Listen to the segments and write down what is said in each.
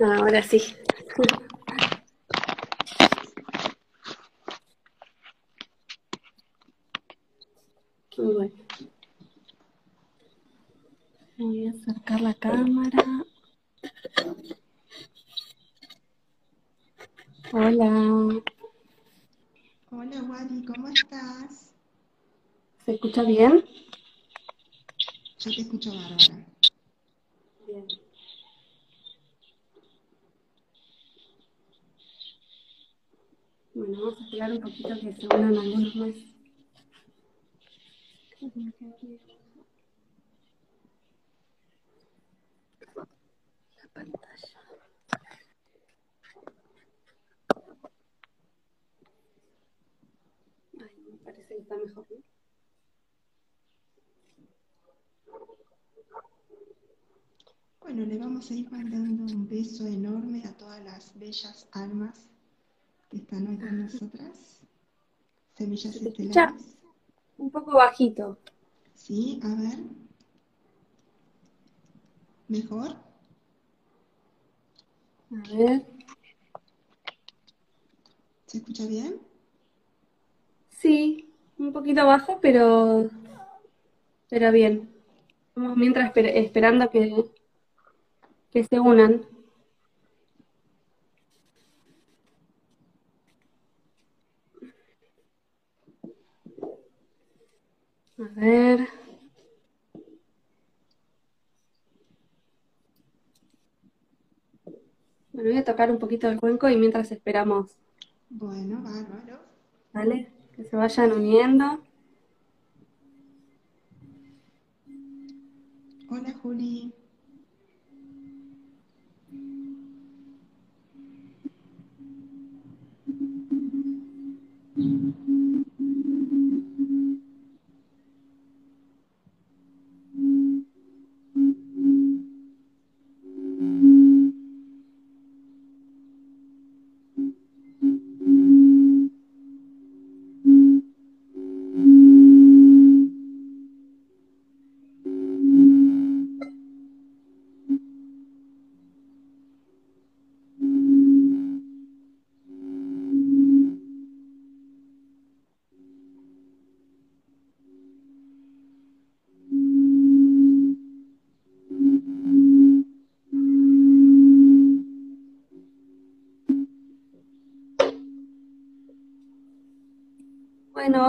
Ahora sí. Bueno. Voy a acercar la cámara. Hola. Hola Wadi, ¿cómo estás? ¿Se escucha bien? Yo te escucho bárbara. Bien. Bueno, vamos a esperar un poquito que se unan algunos más. La pantalla. Ay, me parece que está mejor, ¿no? Bueno, le vamos a ir mandando un beso enorme a todas las bellas almas que están hoy con nosotras. Semillas ¿Se estelares. Un poco bajito. Sí, a ver. ¿Mejor? A ver. ¿Se escucha bien? Sí, un poquito bajo, pero, pero bien. Vamos mientras esper- esperando que, que se unan. A ver. Bueno, voy a tocar un poquito el cuenco y mientras esperamos, Bueno, bárbaro. ¿vale? Que se vayan uniendo. Hola Juli.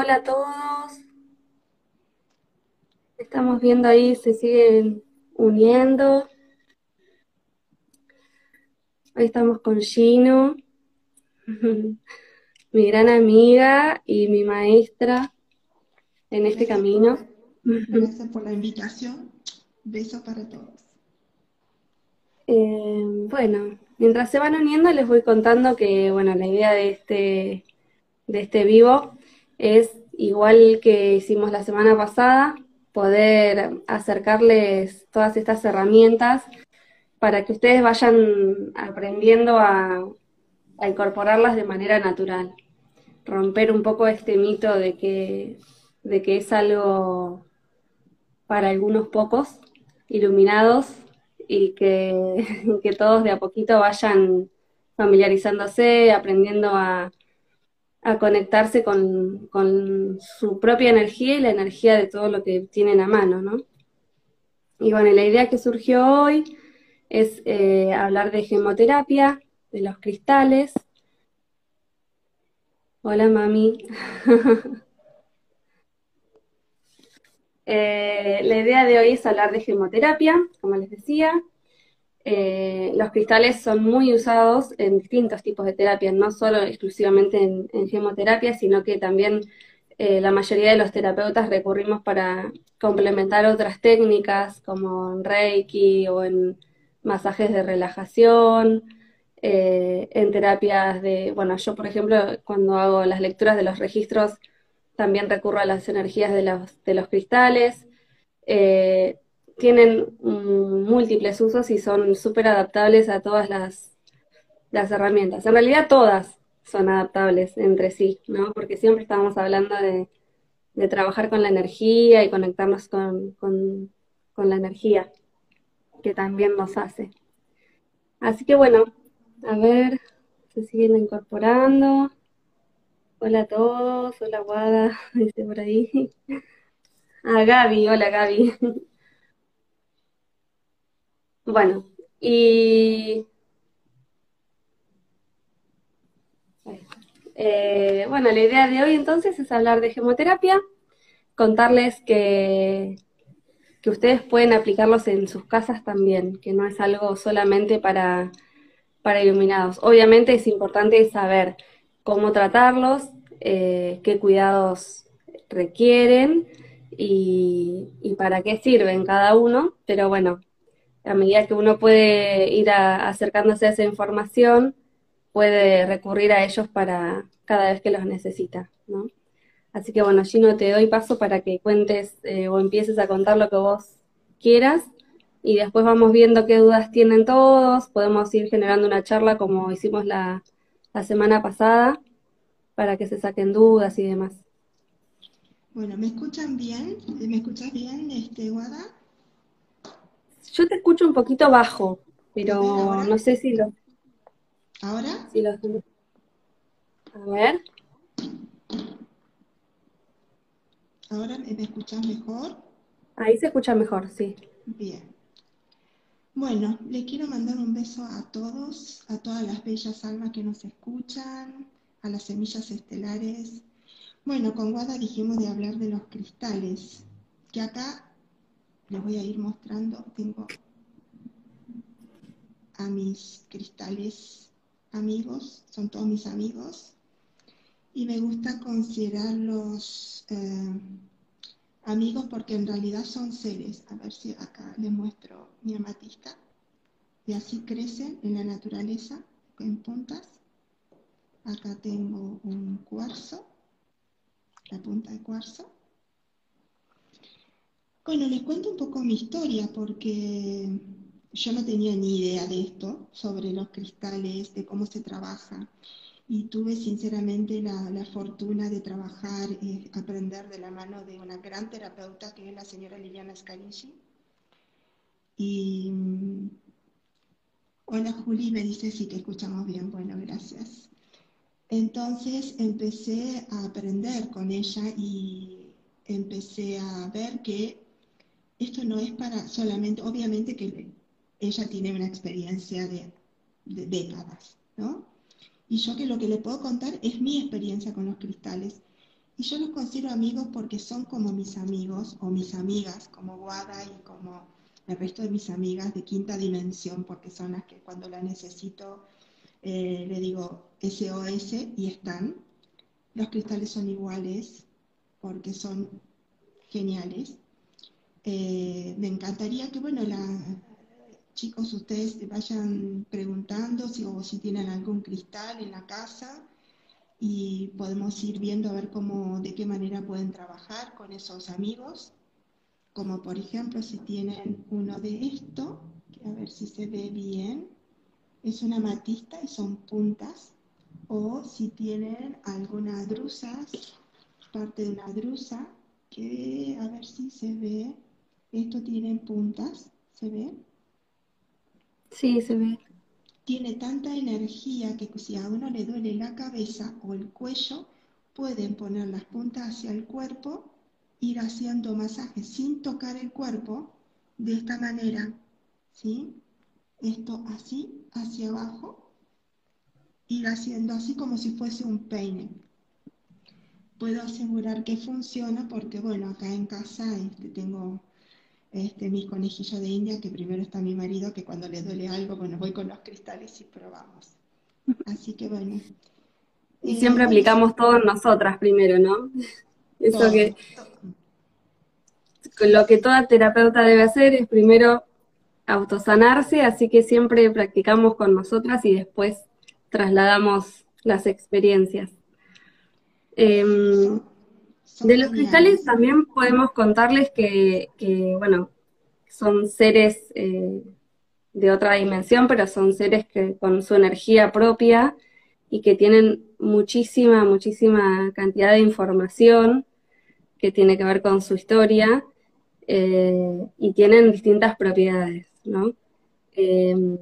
Hola a todos. Estamos viendo ahí, se siguen uniendo. Hoy estamos con Gino, mi gran amiga y mi maestra en este Gracias camino. por, gracias por la invitación. Besos para todos. Eh, bueno, mientras se van uniendo les voy contando que, bueno, la idea de este, de este vivo es, igual que hicimos la semana pasada, poder acercarles todas estas herramientas para que ustedes vayan aprendiendo a, incorporarlas de manera natural. Romper un poco este mito de que, de que es algo para algunos pocos iluminados y que, que todos de a poquito vayan familiarizándose, aprendiendo a, a conectarse con, con su propia energía y la energía de todo lo que tienen a mano, ¿no? Y bueno, la idea que surgió hoy es eh, hablar de gemoterapia, de los cristales. Hola, mami. Eh, la idea de hoy es hablar de gemoterapia, como les decía. Eh, los cristales son muy usados en distintos tipos de terapias, no solo exclusivamente en, en gemoterapia, sino que también eh, la mayoría de los terapeutas recurrimos para complementar otras técnicas, como en Reiki o en masajes de relajación, eh, en terapias de, bueno, yo por ejemplo, cuando hago las lecturas de los registros, también recurro a las energías de los, de los cristales. Tienen mm, múltiples usos y son súper adaptables a todas las, las herramientas. En realidad todas son adaptables entre sí, ¿no? Porque siempre estamos hablando de, de trabajar con la energía y conectarnos con, con, la energía que también nos hace. Así que bueno, a ver, se siguen incorporando. Hola a todos, hola Guada, dice por ahí. Ah, Gaby, hola Gaby. Bueno, y eh, bueno, la idea de hoy entonces es hablar de gemoterapia, contarles que, que ustedes pueden aplicarlos en sus casas también, que no es algo solamente para, para iluminados. Obviamente es importante saber cómo tratarlos, eh, qué cuidados requieren y, para qué sirven cada uno, pero bueno, a medida que uno puede ir acercándose a esa información, puede recurrir a ellos para cada vez que los necesita, ¿no? Así que bueno, Gino, te doy paso para que cuentes eh, o empieces a contar lo que vos quieras y después vamos viendo qué dudas tienen todos, podemos ir generando una charla como hicimos la semana pasada para que se saquen dudas y demás. Bueno, ¿me escuchan bien? ¿Me escuchas bien, este, Guada? Yo te escucho un poquito bajo, pero no sé si lo... ¿Ahora? Si lo... A ver. ¿Ahora me escuchas mejor? Ahí se escucha mejor, sí. Bien. Bueno, le quiero mandar un beso a todos, a todas las bellas almas que nos escuchan, a las semillas estelares. Bueno, con Guada dijimos de hablar de los cristales, que acá les voy a ir mostrando. Tengo a mis cristales amigos, son todos mis amigos, y me gusta considerarlos eh, amigos porque en realidad son seres. A ver si acá les muestro mi amatista. Y así crecen en la naturaleza, en puntas. Acá tengo un cuarzo, la punta de cuarzo. Bueno, les cuento un poco mi historia porque yo no tenía ni idea de esto, sobre los cristales, de cómo se trabaja. Y tuve sinceramente la, fortuna de trabajar y aprender de la mano de una gran terapeuta que es la señora Liliana Scarici. Y mm, hola Juli, me dice si te escuchamos bien. Bueno, gracias. Entonces empecé a aprender con ella y empecé a ver que esto no es para solamente, obviamente que ella tiene una experiencia de, décadas, ¿no? Y yo que lo que le puedo contar es mi experiencia con los cristales. Y yo los considero amigos porque son como mis amigos o mis amigas, como Guada y como el resto de mis amigas de quinta dimensión, porque son las que cuando la necesito eh, le digo SOS y están. Los cristales son iguales porque son geniales. Eh, me encantaría que, bueno, la, chicos, ustedes vayan preguntando si, tienen algún cristal en la casa y podemos ir viendo a ver cómo, de qué manera pueden trabajar con esos amigos. Como por ejemplo, si tienen uno de esto, a ver si se ve bien es una matista y son puntas. O si tienen alguna drusa, parte de una drusa, que a ver si se ve. Esto tiene puntas, ¿se ve? Sí, se ve. Tiene tanta energía que si a uno le duele la cabeza o el cuello, pueden poner las puntas hacia el cuerpo, ir haciendo masajes sin tocar el cuerpo, de esta manera, ¿sí? Esto así, hacia abajo, ir haciendo así como si fuese un peine. Puedo asegurar que funciona porque, bueno, acá en casa este, tengo este, mis conejillos de India, que primero está mi marido, que cuando le duele algo, bueno, voy con los cristales y probamos. Así que bueno. Y siempre aplicamos todo en nosotras primero, ¿no? Eso que... Lo que toda terapeuta debe hacer es primero autosanarse, así que siempre practicamos con nosotras y después trasladamos las experiencias. Em, de los cristales también podemos contarles que, bueno, son seres eh, de otra dimensión, pero son seres que con su energía propia y que tienen muchísima, muchísima cantidad de información que tiene que ver con su historia eh, y tienen distintas propiedades. ¿no? Em,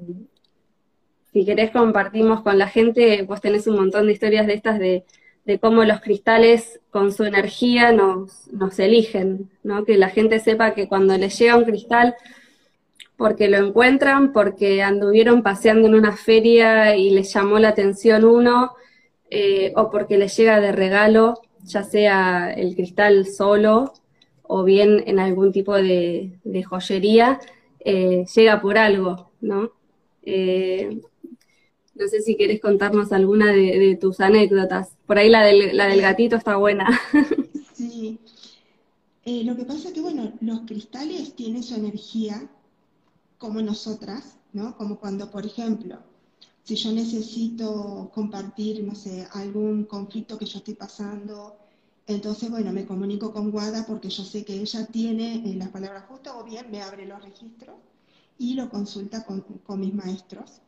si querés compartimos con la gente, vos tenés un montón de historias de estas de, de cómo los cristales con su energía nos, nos eligen, ¿no? Que la gente sepa que cuando les llega un cristal, porque lo encuentran, porque anduvieron paseando en una feria y les llamó la atención uno, eh, o porque les llega de regalo, ya sea el cristal solo o bien en algún tipo de, joyería, eh, llega por algo, ¿no? Eh, no sé si quieres contarnos alguna de, tus anécdotas. Por ahí la del, gatito está buena. Sí. lo que pasa es que, bueno, los cristales tienen su energía como nosotras, ¿no? Como cuando, por ejemplo, si yo necesito compartir, no sé, algún conflicto que yo estoy pasando, entonces, bueno, me comunico con Guada porque yo sé que ella tiene eh, las palabras justas o bien me abre los registros y lo consulta con, mis maestros.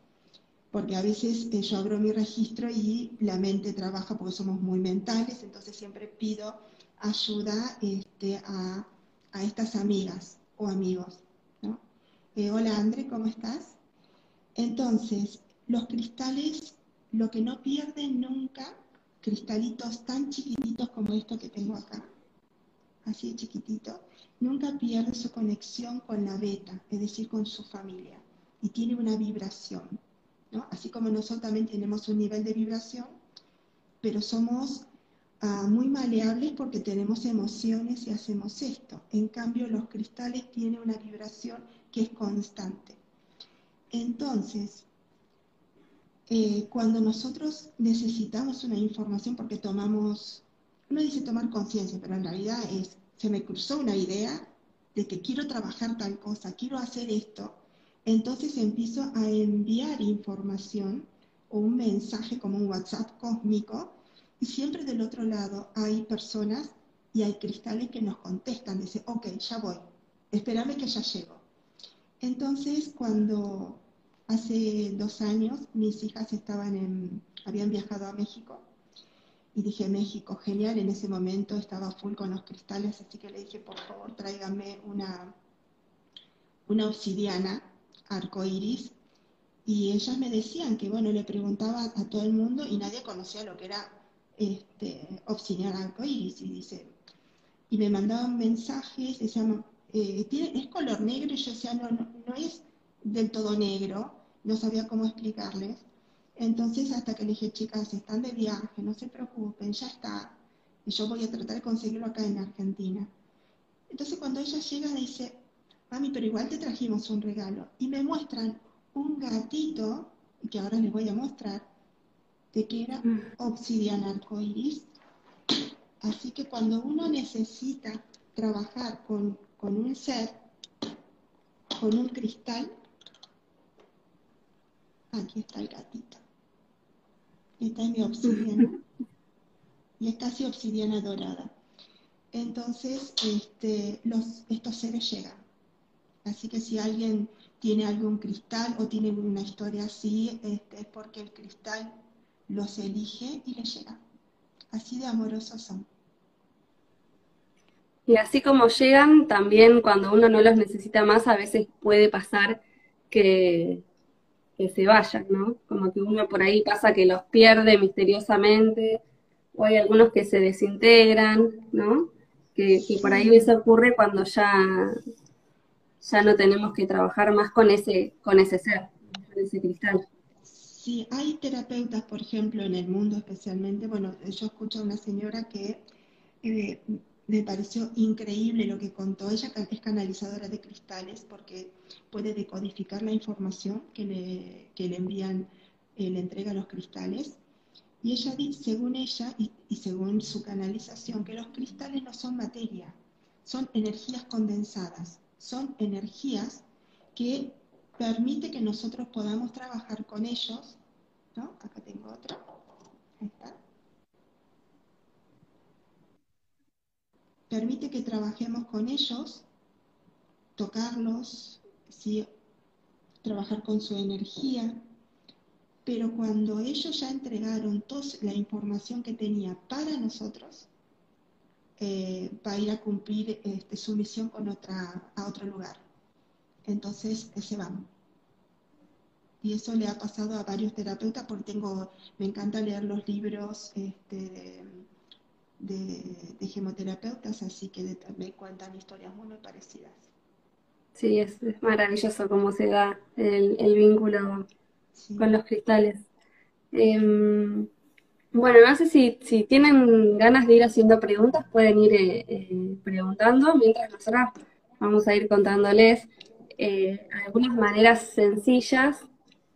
Porque a veces eh, yo abro mi registro y la mente trabaja porque somos muy mentales, entonces siempre pido ayuda este, a, a estas amigas o amigos. ¿no? Eh, hola André, ¿cómo estás? Entonces, los cristales, lo que no pierden nunca, cristalitos tan chiquititos como esto que tengo acá, así de chiquitito, nunca pierde su conexión con la beta, es decir, con su familia, y tiene una vibración, ¿no? Así como nosotros también tenemos un nivel de vibración, pero somos ah, muy maleables porque tenemos emociones y hacemos esto. En cambio, los cristales tienen una vibración que es constante. Entonces, eh, cuando nosotros necesitamos una información porque tomamos, uno dice tomar conciencia, pero en realidad es, se me cruzó una idea de que quiero trabajar tal cosa, quiero hacer esto, entonces empiezo a enviar información o un mensaje como un WhatsApp cósmico y siempre del otro lado hay personas y hay cristales que nos contestan, dicen, ok, ya voy, espérame que ya llego. Entonces, cuando Hace dos años mis hijas estaban en, habían viajado a México y dije, México, genial, en ese momento estaba full con los cristales, así que le dije, por favor, tráigame una, una obsidiana arcoiris. Y ellas me decían que, bueno, le preguntaba a todo el mundo y nadie conocía lo que era este, arcoiris. Y dice, y me mandaban mensajes, decían, eh, es color negro, y yo decía, no, no, no es del todo negro, no sabía cómo explicarles. Entonces, hasta que le dije, chicas, están de viaje, no se preocupen, ya está. Y yo voy a tratar de conseguirlo acá en Argentina. Entonces, cuando ella llega, dice, mami, pero igual te trajimos un regalo. Y me muestran un gatito, que ahora les voy a mostrar, de que era mm. obsidiana arcoiris. Así que cuando uno necesita trabajar con, con un ser, con un cristal, aquí está el gatito. Esta es mi obsidiana. y es casi obsidiana dorada. Entonces, este, los, estos seres llegan. Así que si alguien tiene algún cristal o tiene una historia así, este, es porque el cristal los elige y les llega. Así de amorosos son. Y así como llegan, también cuando uno no los necesita más, a veces puede pasar que que se vayan, ¿no? Como que uno por ahí pasa que los pierde misteriosamente, o hay algunos que se desintegran, ¿no? Que, por ahí eso ocurre cuando ya, ya no tenemos que trabajar más con ese, con ese ser, con ese cristal. Sí, hay terapeutas, por ejemplo, en el mundo especialmente, bueno, yo escucho a una señora que eh, me pareció increíble lo que contó. Ella es canalizadora de cristales porque puede decodificar la información que le, que le envían, eh, le entrega los cristales. Y ella dice, según ella y, y según su canalización, que los cristales no son materia, son energías condensadas, son energías que permite que nosotros podamos trabajar con ellos. ¿no? Acá tengo otra. Ahí está permite que trabajemos con ellos, tocarlos, ¿sí? trabajar con su energía, pero cuando ellos ya entregaron toda la información que tenía para nosotros, eh, va a ir a cumplir este, su misión con otra, a otro lugar. Entonces se van. Y eso le ha pasado a varios terapeutas porque tengo, me encanta leer los libros este, de, de, gemoterapeutas, así que me cuentan historias muy, parecidas. Sí, es, maravilloso cómo se da el, vínculo con los cristales. Em, bueno, no sé si, si, tienen ganas de ir haciendo preguntas, pueden ir eh, eh, preguntando, mientras nosotros vamos a ir contándoles eh, algunas maneras sencillas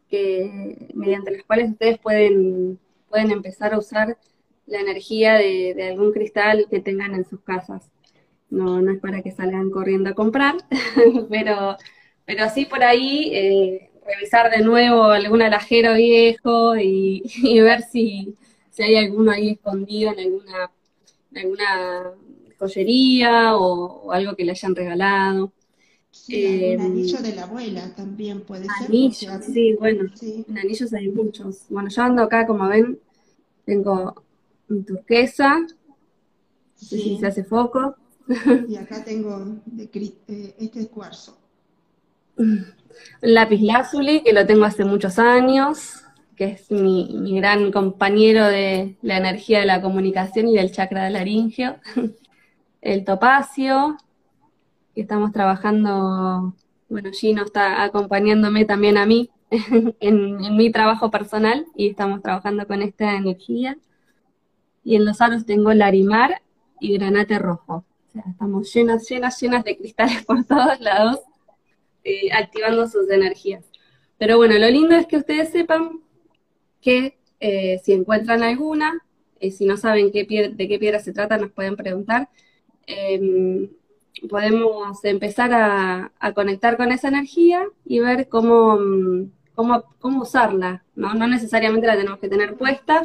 que, mediante las cuales ustedes pueden, pueden empezar a usar la energía de, de algún cristal que tengan en sus casas. No, no es para que salgan corriendo a comprar, pero, pero sí por ahí eh, revisar de nuevo algún alajero viejo y, ver si, si, hay alguno ahí escondido en alguna, alguna joyería o, algo que le hayan regalado. Sí, un anillo de la abuela también puede ser. Anillos, sí, bueno, en anillos hay muchos. Bueno, yo ando acá, como ven, tengo un turquesa, no sé si se hace foco, y acá tengo de, eh, este cuarzo. Lápiz lazuli, que lo tengo hace muchos años, que es mi, gran compañero de la energía de la comunicación y del chakra del laringio. El topacio, estamos trabajando, bueno, Gino está acompañándome también a mí en, mi trabajo personal y estamos trabajando con esta energía. Y en los aros tengo larimar y granate rojo estamos llenas, llenas, llenas de cristales por todos lados, eh, activando sus energías. Pero bueno, lo lindo es que ustedes sepan que eh, si encuentran alguna, y si no saben qué de qué piedra se trata, nos pueden preguntar. Em, podemos empezar a, conectar con esa energía y ver cómo, cómo, cómo usarla. ¿no? no necesariamente la tenemos que tener puesta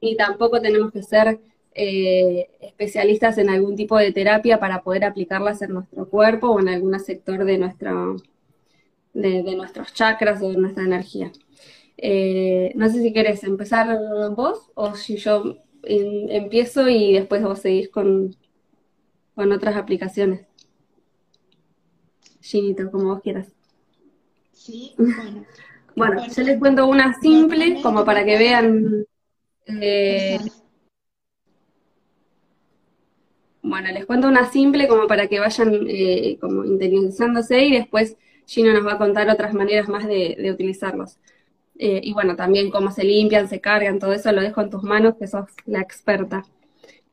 y tampoco tenemos que ser eh, especialistas en algún tipo de terapia para poder aplicarlas en nuestro cuerpo o en algún sector de, nuestro, de, nuestros chakras o de nuestra energía. Eh, no sé si querés empezar vos o si yo empiezo y después vos seguís con, con otras aplicaciones. Ginito, como vos quieras. Sí, bueno. bueno, yo les cuento una simple como para que vean eh, Bueno, les cuento una simple como para que vayan eh, como interiorizándose y después Gino nos va a contar otras maneras más de, utilizarlos. Eh, y bueno, también cómo se limpian, se cargan, todo eso lo dejo en tus manos, que sos la experta.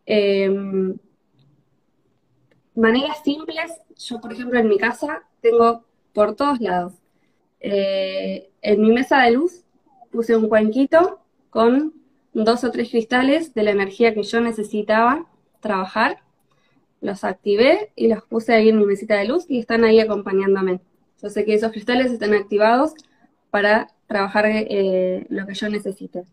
Em, maneras simples, yo por ejemplo en mi casa tengo por todos lados. Eh, en mi mesa de luz puse un cuenquito con dos o tres cristales de la energía que yo necesitaba trabajar los activé y los puse ahí en mi mesita de luz y están ahí acompañándome. Yo sé que esos cristales están activados para trabajar eh, lo que yo necesite.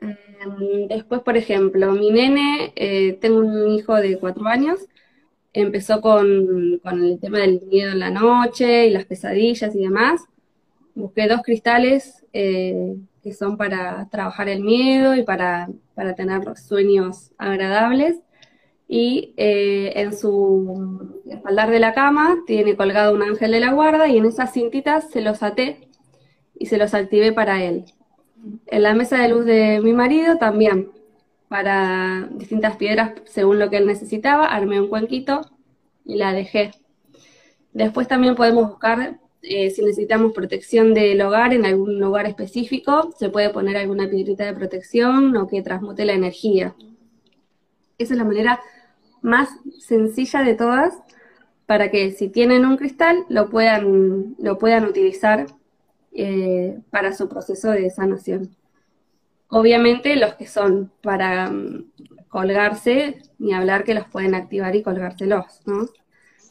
Em, después, por ejemplo, mi nene, eh, tengo un hijo de cuatro años, empezó con, el tema del miedo en la noche y las pesadillas y demás. Busqué dos cristales eh, que son para trabajar el miedo y para, para tener sueños agradables y eh, en su espaldar de la cama tiene colgado un ángel de la guarda y en esas cintitas se los até y se los activé para él. En la mesa de luz de mi marido también, para distintas piedras según lo que él necesitaba, armé un cuenquito y la dejé. Después también podemos buscar, eh, si necesitamos protección del hogar en algún lugar específico, se puede poner alguna piedrita de protección o que transmute la energía. Esa es la manera más sencilla de todas para que si tienen un cristal lo puedan, lo puedan utilizar eh, para su proceso de sanación. Obviamente los que son para mm, colgarse, ni hablar que los pueden activar y colgárselos, ¿no?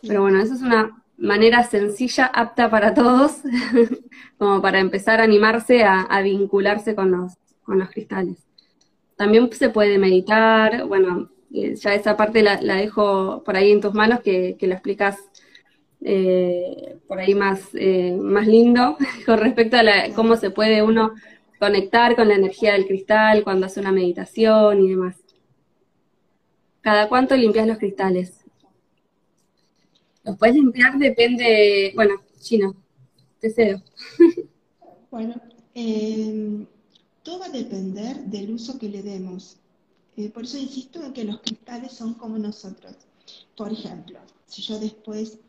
Pero bueno, esa es una manera sencilla, apta para todos, como para empezar a animarse a, a vincularse con los, con los cristales. También se puede meditar, bueno, ya esa parte la, dejo por ahí en tus manos, que, lo explicas eh, por ahí más, eh, más lindo con respecto a cómo se puede uno conectar con la energía del cristal cuando hace una meditación y demás. ¿Cada cuánto limpias los cristales? Los puedes limpiar, depende, bueno, chino, te cedo. Bueno, em, todo va a depender del uso que le demos. Eh, por eso insisto en que los cristales son como nosotros. Por ejemplo, si yo después,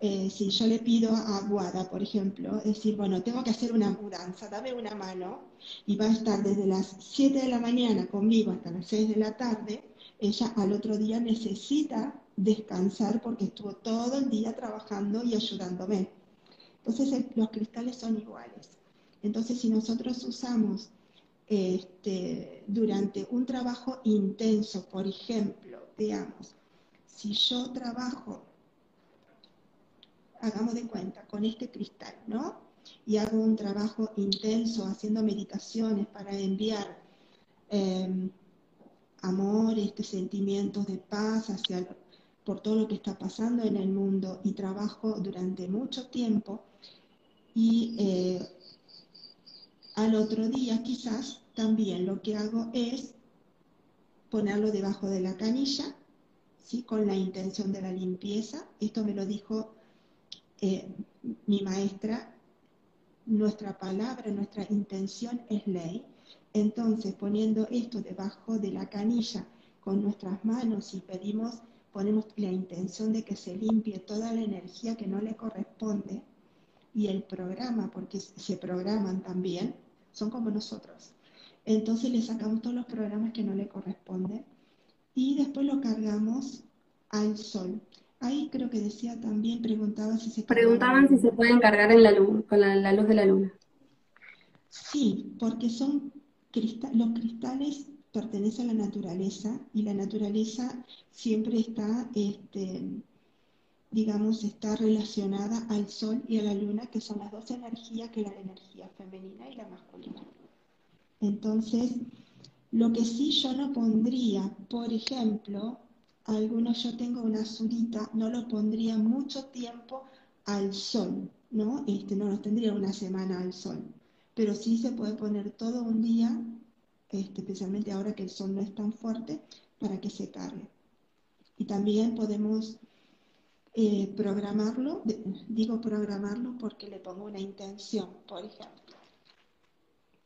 eh, si yo le pido a Guada, por ejemplo, decir, bueno, tengo que hacer una mudanza, dame una mano, y va a estar desde las 7 de la mañana conmigo hasta las 6 de la tarde, ella al otro día necesita descansar porque estuvo todo el día trabajando y ayudándome. Entonces los cristales son iguales. Entonces si nosotros usamos este, durante un trabajo intenso, por ejemplo, digamos, si yo trabajo, hagamos de cuenta, con este cristal, ¿no? Y hago un trabajo intenso haciendo meditaciones para enviar em, amor, este, sentimientos de paz hacia por todo lo que está pasando en el mundo y trabajo durante mucho tiempo y eh, al otro día quizás también lo que hago es ponerlo debajo de la canilla con la intención de la limpieza. Esto me lo dijo eh, mi maestra. Nuestra palabra, nuestra intención es ley. Entonces, poniendo esto debajo de la canilla con nuestras manos y pedimos, ponemos la intención de que se limpie toda la energía que no le corresponde y el programa, porque se programan también, son como nosotros. Entonces le sacamos todos los programas que no le corresponden y después lo cargamos al sol. Ahí creo que decía también, preguntaba si se... Preguntaban si se pueden cargar en la luz, con la, luz de la luna. Sí, porque son los cristales pertenecen a la naturaleza y la naturaleza siempre está, este, digamos, está relacionada al sol y a la luna, que son las dos energías, que la energía femenina y la masculina. Entonces, lo que sí yo no pondría, por ejemplo, algunos yo tengo una azulita, no lo pondría mucho tiempo al sol, ¿no? Este, no los tendría una semana al sol, pero sí se puede poner todo un día, este, especialmente ahora que el sol no es tan fuerte, para que se cargue. Y también podemos eh, programarlo, digo programarlo porque le pongo una intención, por ejemplo.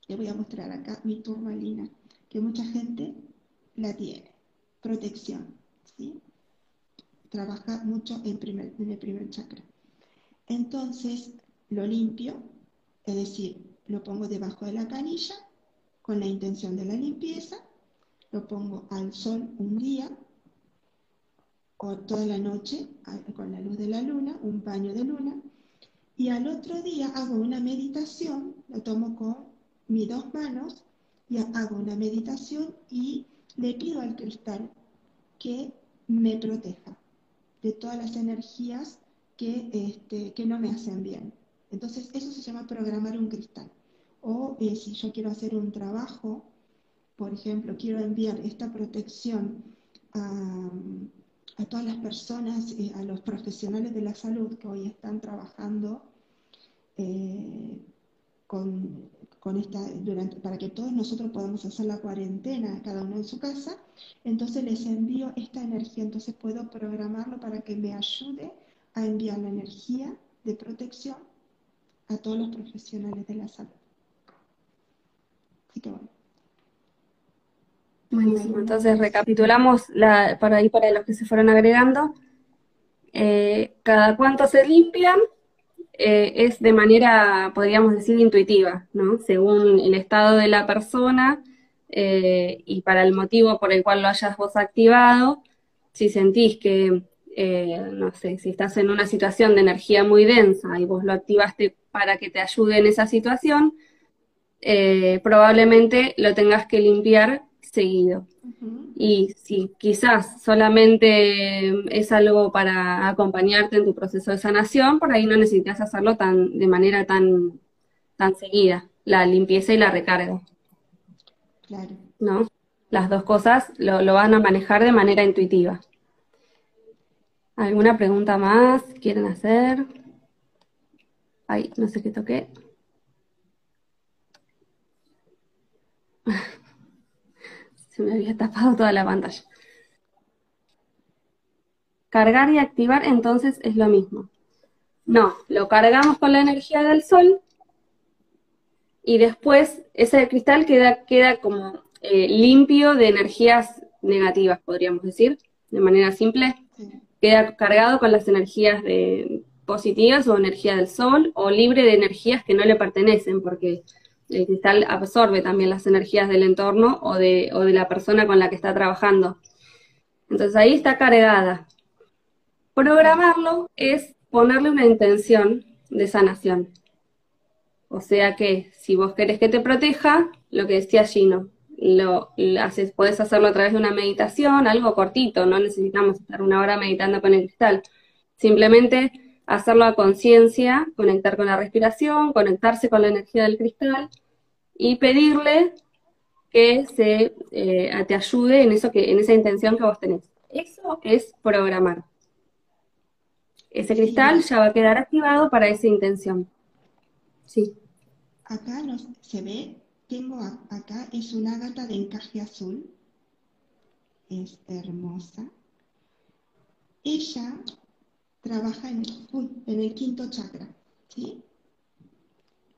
Le voy a mostrar acá mi turmalina, que mucha gente la tiene. Protección, ¿sí? Trabaja mucho en, primer, en el primer chakra. Entonces, lo limpio, es decir, lo pongo debajo de la canilla con la intención de la limpieza, lo pongo al sol un día o toda la noche con la luz de la luna, un baño de luna, y al otro día hago una meditación, lo tomo con mis dos manos y hago una meditación y le pido al cristal que me proteja de todas las energías que, este, que no me hacen bien. Entonces, eso se llama programar un cristal. O eh, si yo quiero hacer un trabajo, por ejemplo, quiero enviar esta protección a, a todas las personas, eh, a los profesionales de la salud que hoy están trabajando eh, con con esta, durante, para que todos nosotros podamos hacer la cuarentena, cada uno en su casa, entonces les envío esta energía, entonces puedo programarlo para que me ayude a enviar la energía de protección a todos los profesionales de la salud. Así que bueno. Buenísimo, entonces recapitulamos la, para ahí para los que se fueron agregando. Eh, cada cuánto se limpian, eh, es de manera, podríamos decir, intuitiva, ¿no? Según el estado de la persona eh, y para el motivo por el cual lo hayas vos activado, si sentís que, eh, no sé, si estás en una situación de energía muy densa y vos lo activaste para que te ayude en esa situación, probablemente lo tengas que limpiar seguido. Y si quizás solamente es algo para acompañarte en tu proceso de sanación, por ahí no necesitas hacerlo tan, de manera tan, tan seguida, la limpieza y la recarga. Claro. ¿No? Las dos cosas lo, lo van a manejar de manera intuitiva. ¿Alguna pregunta más quieren hacer? Ay, no sé qué toqué. me había tapado toda la pantalla. Cargar y activar entonces es lo mismo. No, lo cargamos con la energía del sol y después ese cristal queda, queda como eh, limpio de energías negativas, podríamos decir, de manera simple. Queda cargado con las energías de, positivas o energía del sol, o libre de energías que no le pertenecen, porque el cristal absorbe también las energías del entorno o de, o de la persona con la que está trabajando. Entonces ahí está cargada. Programarlo es ponerle una intención de sanación. O sea que si vos querés que te proteja, lo que decía Gino, lo, haces, podés hacerlo a través de una meditación, algo cortito, no necesitamos estar una hora meditando con el cristal. Simplemente hacerlo a conciencia, conectar con la respiración, conectarse con la energía del cristal y pedirle que se eh, te ayude en eso que, en esa intención que vos tenés. Eso es programar. Ese cristal ya va a quedar activado para esa intención. Sí. Acá se ve, tengo acá, es una gata de encaje azul. Es hermosa. Ella trabaja en, el quinto chakra, ¿sí?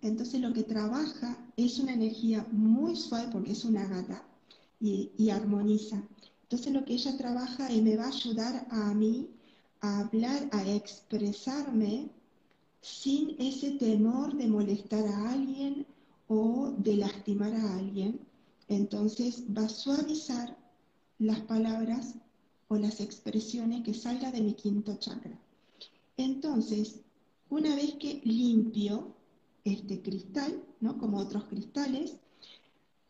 Entonces lo que trabaja es una energía muy suave porque es una gata y, y armoniza. Entonces lo que ella trabaja y me va a ayudar a mí a hablar, a expresarme sin ese temor de molestar a alguien o de lastimar a alguien. Entonces va a suavizar las palabras o las expresiones que salga de mi quinto chakra. Entonces, una vez que limpio este cristal, ¿no? como otros cristales,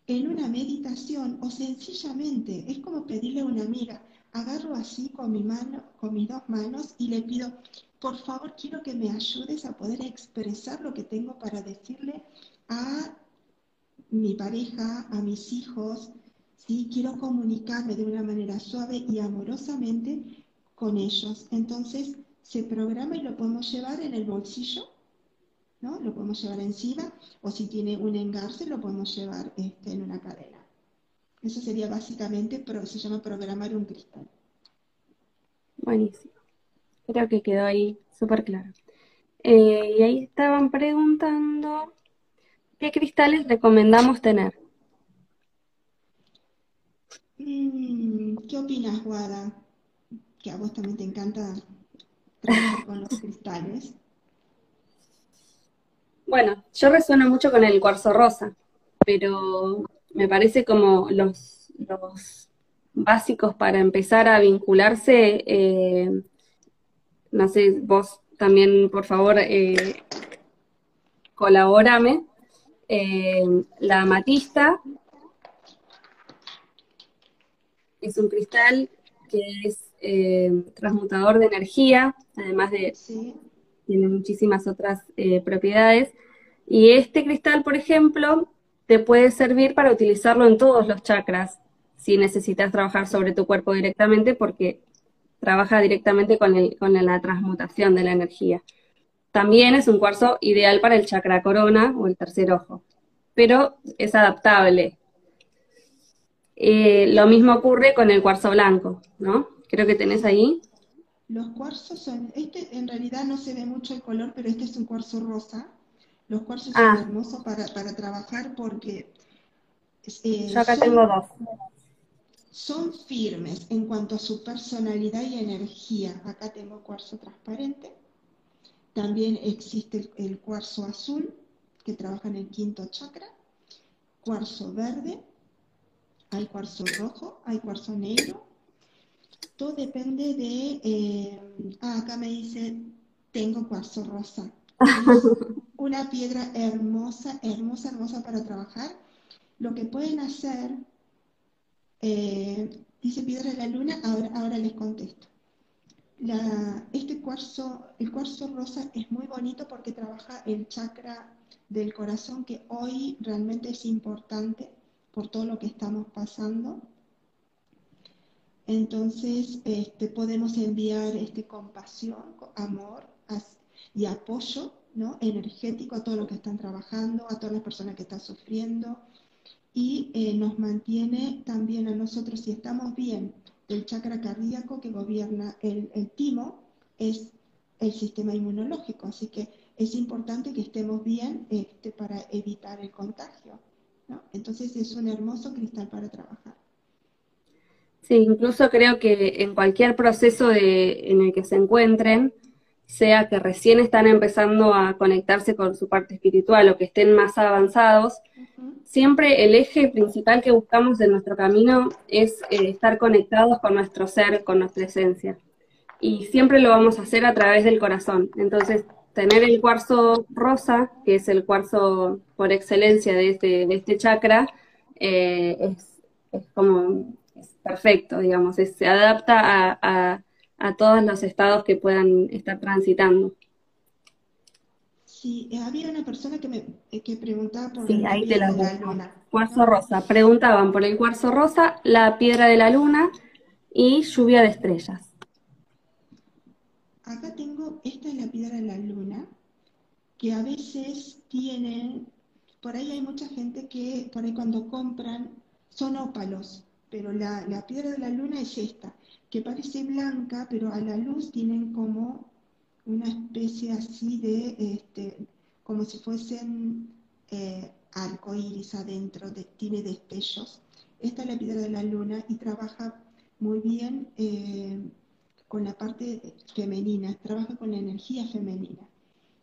en una meditación o sencillamente es como pedirle a una amiga, agarro así con mi mano, con mis dos manos y le pido, por favor, quiero que me ayudes a poder expresar lo que tengo para decirle a mi pareja, a mis hijos, ¿sí? Quiero comunicarme de una manera suave y amorosamente con ellos. Entonces, se programa y lo podemos llevar en el bolsillo, ¿no? Lo podemos llevar encima, o si tiene un engarce, lo podemos llevar este, en una cadena. Eso sería básicamente, se llama programar un cristal. Buenísimo. Creo que quedó ahí súper claro. Eh, y ahí estaban preguntando, ¿qué cristales recomendamos tener? Mm, ¿Qué opinas, Guada? Que a vos también te encanta con los cristales. Bueno, yo resueno mucho con el cuarzo rosa, pero me parece como los, los básicos para empezar a vincularse eh, no sé, vos también, por favor, eh, colabórame. Eh, la amatista es un cristal que es eh, transmutador de energía, además de tiene muchísimas otras eh, propiedades. Y este cristal, por ejemplo, te puede servir para utilizarlo en todos los chakras, si necesitas trabajar sobre tu cuerpo directamente, porque trabaja directamente con, el, con la transmutación de la energía. También es un cuarzo ideal para el chakra corona o el tercer ojo, pero es adaptable. Eh, lo mismo ocurre con el cuarzo blanco, ¿no? Creo que tenés ahí. Los cuarzos son, este en realidad no se ve mucho el color, pero este es un cuarzo rosa. Los cuarzos son ah. hermosos para, trabajar porque... Eh, Yo acá tengo dos son firmes en cuanto a su personalidad y energía. Acá tengo cuarzo transparente. También existe el, cuarzo azul, que trabaja en el quinto chakra. Cuarzo verde. Hay cuarzo rojo, hay cuarzo negro. Todo depende de... Eh, ah, acá me dice, tengo cuarzo rosa. una piedra hermosa, hermosa, hermosa para trabajar. Lo que pueden hacer eh, dice Piedra de la Luna, ahora, ahora les contesto. este cuarzo, el cuarzo rosa es muy bonito porque trabaja el chakra del corazón que hoy realmente es importante por todo lo que estamos pasando. Entonces este, podemos enviar este, compasión, amor y apoyo ¿no? energético a todo lo que están trabajando, a todas las personas que están sufriendo, y eh, nos mantiene también a nosotros, si estamos bien, el chakra cardíaco que gobierna el, timo, es el sistema inmunológico, así que es importante que estemos bien este, para evitar el contagio. Entonces es un hermoso cristal para trabajar. Sí, incluso creo que en cualquier proceso de, en el que se encuentren, sea que recién están empezando a conectarse con su parte espiritual o que estén más avanzados, siempre el eje principal que buscamos en nuestro camino es eh, estar conectados con nuestro ser, con nuestra esencia. Y siempre lo vamos a hacer a través del corazón. Entonces, tener el cuarzo rosa, que es el cuarzo por excelencia de este, de este chakra, eh, es, es, como perfecto, digamos, se adapta a, a, a, todos los estados que puedan estar transitando. Sí, había una persona que me que preguntaba por sí, ahí te la, de la luna. Cuarzo rosa. Preguntaban por el cuarzo rosa, la piedra de la luna y lluvia de estrellas. Acá tengo, esta es la piedra de la luna, que a veces tiene, por ahí hay mucha gente que por ahí cuando compran son ópalos, pero la, la piedra de la luna es esta, que parece blanca, pero a la luz tienen como una especie así de, este, como si fuesen eh, arcoíris adentro, de, tiene destellos. Esta es la piedra de la luna y trabaja muy bien eh, con la parte femenina, trabaja con la energía femenina.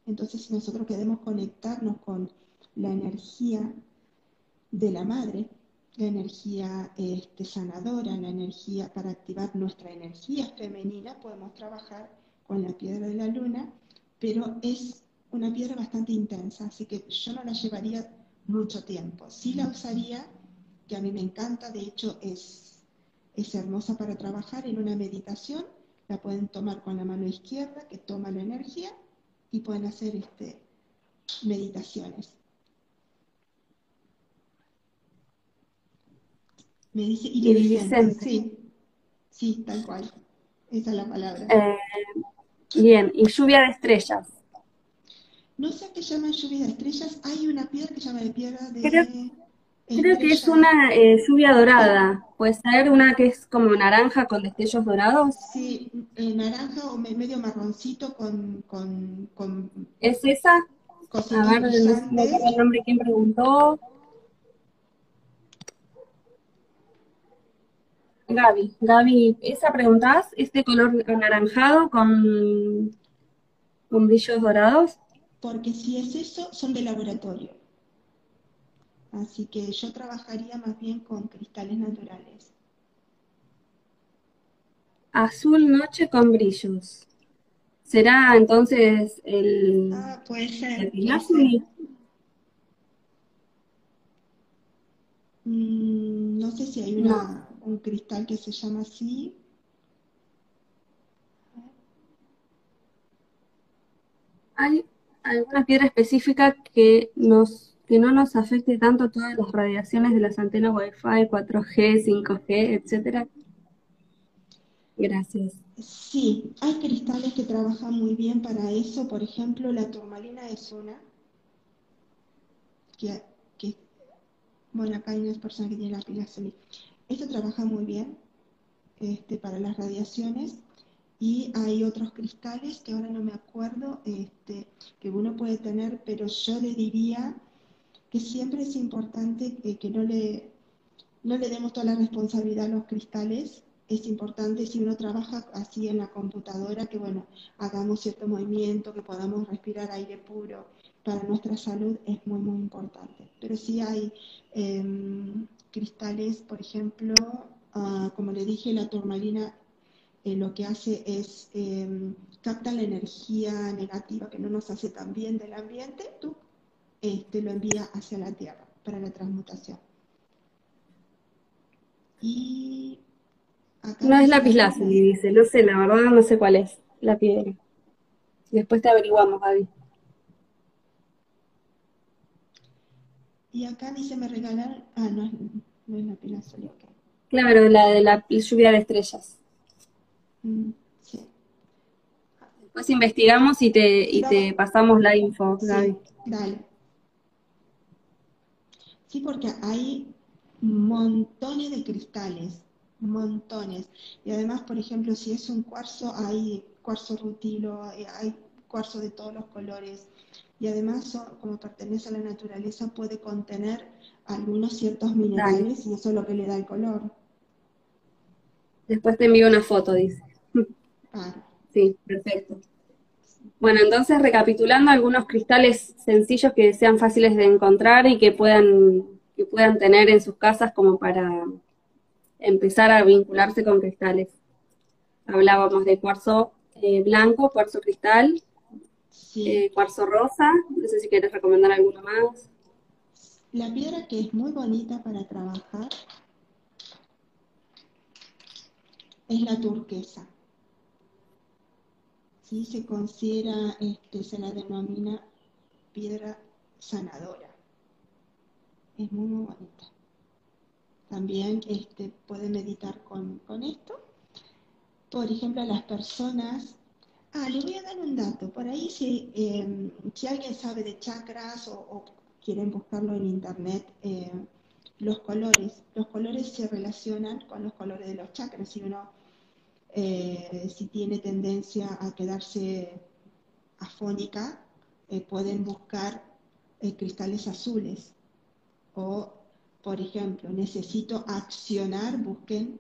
Entonces, si nosotros queremos conectarnos con la energía de la madre, la energía este, sanadora, la energía para activar nuestra energía femenina, podemos trabajar con la piedra de la luna, pero es una piedra bastante intensa, así que yo no la llevaría mucho tiempo. Sí la usaría, que a mí me encanta, de hecho es, es hermosa para trabajar en una meditación la pueden tomar con la mano izquierda, que toma la energía, y pueden hacer este, meditaciones. Me dice iridiscente. Sí, sí, tal cual. Esa es la palabra. Eh, bien, y lluvia de estrellas. No sé qué llaman lluvia de estrellas. Hay una piedra que se llama de piedra de... Creo, que es una eh, lluvia dorada. Puede ser una que es como naranja con destellos dorados. Sí, eh, naranja o medio marroncito con, con, ¿Es esa? A ver, no sé el nombre quién preguntó. Gaby, Gaby, ¿esa preguntas? ¿Este color anaranjado con, con brillos dorados? Porque si es eso, son de laboratorio. Así que yo trabajaría más bien con cristales naturales. Azul noche con brillos. ¿Será entonces el... Ah, puede ser. Mm, no sé si hay un cristal que se llama así. ¿Hay alguna piedra específica que nos que no nos afecte tanto todas las radiaciones de las antenas Wi-Fi, 4G, 5G, etcétera? Gracias. Sí, hay cristales que trabajan muy bien para eso. Por ejemplo, la turmalina es una que, bueno, acá hay unas personas que tienen la pila azul. Esto trabaja muy bien este, para las radiaciones y hay otros cristales que ahora no me acuerdo este, que uno puede tener, pero yo le diría que siempre es importante que no le, no le demos toda la responsabilidad a los cristales. Es importante si uno trabaja así en la computadora, que bueno, hagamos cierto movimiento, que podamos respirar aire puro. Para nuestra salud es muy, muy importante. Pero sí hay em, cristales, por ejemplo, ah, como le dije, la turmalina eh, lo que hace es eh, capta la energía negativa que no nos hace tan bien del ambiente, tú este, lo envía hacia la Tierra para la transmutación. Y no es lápiz dice, no sé, la verdad no sé cuál es la piedra. Después te averiguamos, Gaby. Y acá dice, me regalaron, ah, no, no es lápiz lazuli, Claro, la de la lluvia de estrellas. Mm, sí. Después investigamos y te, y te pasamos la info, Gaby. Dale. Sí, porque hay montones de cristales, montones. Y además, por ejemplo, si es un cuarzo, hay cuarzo rutilo, hay cuarzo de todos los colores y además como pertenece a la naturaleza puede contener algunos ciertos minerales y eso es lo que le da el color. Después te envío una foto, dice. Sí, perfecto. Bueno, entonces recapitulando algunos cristales sencillos que sean fáciles de encontrar y que puedan, que puedan tener en sus casas como para empezar a vincularse con cristales. Hablábamos de cuarzo eh, blanco, cuarzo cristal, eh, cuarzo rosa, no sé si quieres recomendar alguno más. La piedra que es muy bonita para trabajar es la turquesa. ¿Sí? Se considera, este, se la denomina piedra sanadora. Es muy, muy bonita. También este, puede meditar con, esto. Por ejemplo, las personas Ah, le voy a dar un dato. Por ahí, si, em, si alguien sabe de chakras o, quieren buscarlo en internet, eh, los colores. Los colores se relacionan con los colores de los chakras. Si uno, eh, si tiene tendencia a quedarse afónica, eh, pueden buscar cristales azules. O, por ejemplo, necesito accionar, busquen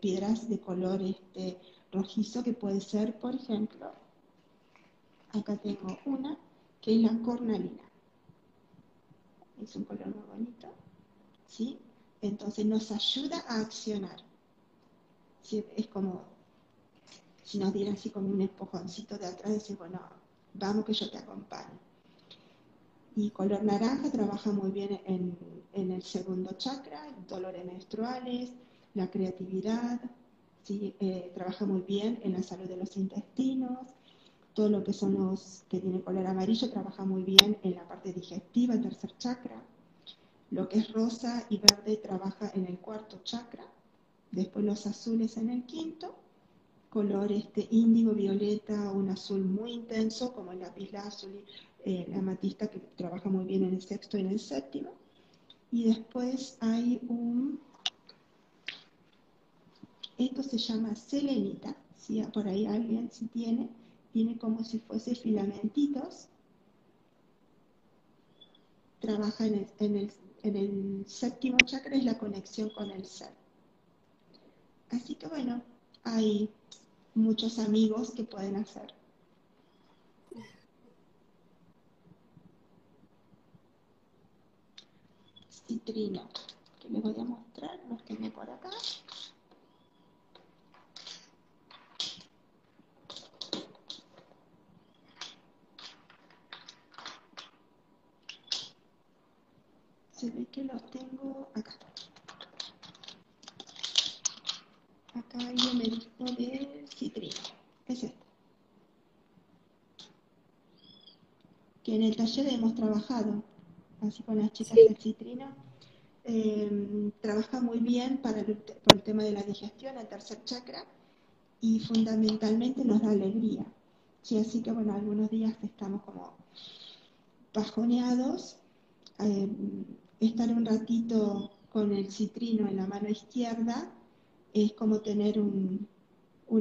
piedras de color este, rojizo, que puede ser, por ejemplo, acá tengo una, que es la cornalina. Es un color muy bonito, ¿sí? Entonces nos ayuda a accionar. Es como si nos dieran así como un espojoncito de atrás, decir, bueno, vamos que yo te acompaño. Y color naranja trabaja muy bien en, en el segundo chakra, dolores menstruales, la creatividad, ¿sí? Eh, trabaja muy bien en la salud de los intestinos, todo lo que son los que tiene color amarillo trabaja muy bien en la parte digestiva, el tercer chakra. Lo que es rosa y verde trabaja en el cuarto chakra. Después los azules en el quinto. Color este índigo, violeta, un azul muy intenso como el lápiz azul, eh, la amatista que trabaja muy bien en el sexto y en el séptimo. Y después hay un esto se llama selenita, si por ahí alguien si tiene, tiene como si fuese filamentitos. Trabaja en el, séptimo chakra, es la conexión con el ser. Así que bueno, hay muchos amigos que pueden hacer. Citrino, que les voy a mostrar, los tengo por acá. Se ve que los tengo acá. Acá yo me dijo de citrino. Es este. Que en el taller hemos trabajado, así con las chicas del citrino. Em, trabaja muy bien para el, por el tema de la digestión, el tercer chakra, y fundamentalmente nos da alegría. Sí, así que bueno, algunos días estamos como bajoneados, em, estar un ratito con el citrino en la mano izquierda es como tener un,